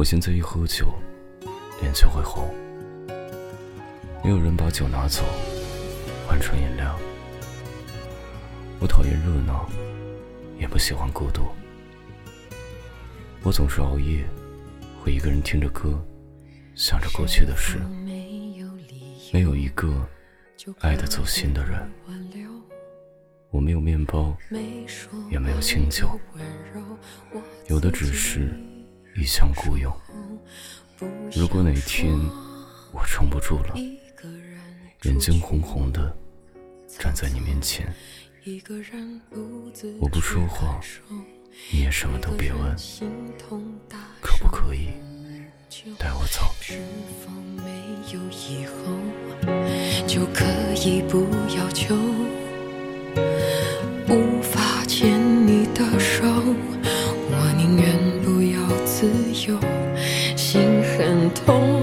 我现在一喝酒，脸就会红。没有人把酒拿走，换成饮料。我讨厌热闹，也不喜欢孤独。我总是熬夜，会一个人听着歌，想着过去的事。没有一个爱得走心的人。我没有面包，也没有清酒，有的只是一腔孤勇。如果哪天我撑不住了，眼睛红红的站在你面前，我不说话，你也什么都别问，可不可以带我走？有以后就可以不要求？很痛，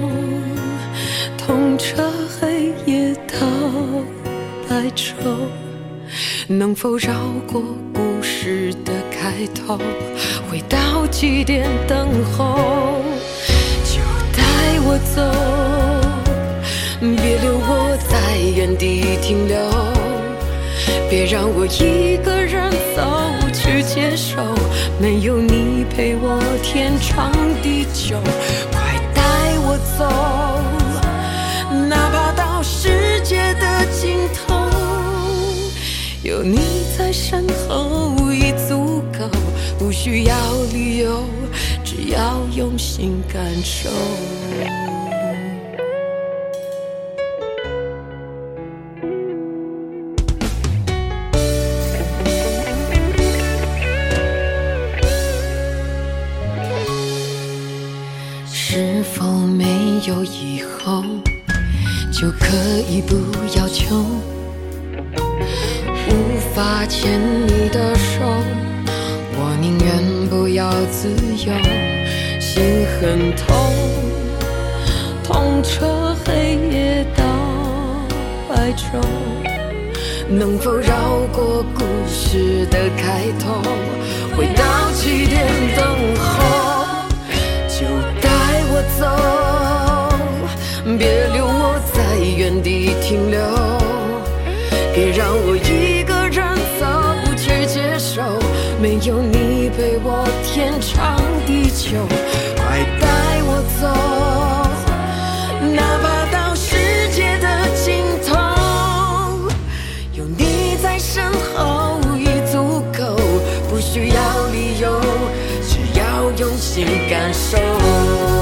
痛彻黑夜到白昼。能否绕过故事的开头，回到起点等候？就带我走，别留我在原地停留。别让我一个人走去接受，没有你陪我天长地久。走，哪怕到世界的尽头，有你在身后已足够，不需要理由，只要用心感受。有以后就可以不要求？无法牵你的手，我宁愿不要自由。心很痛，痛彻黑夜到白昼。能否绕过故事的开头，回到起点等别让我一个人走不去接受，没有你陪我天长地久，快带我走，哪怕到世界的尽头，有你在身后已足够，不需要理由，只要用心感受。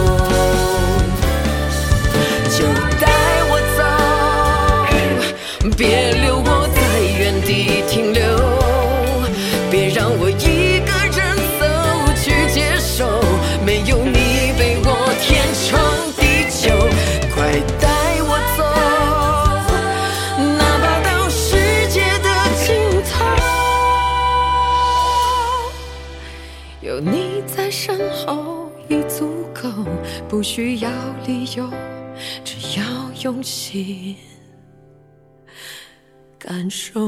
不需要理由，只要用心。感受。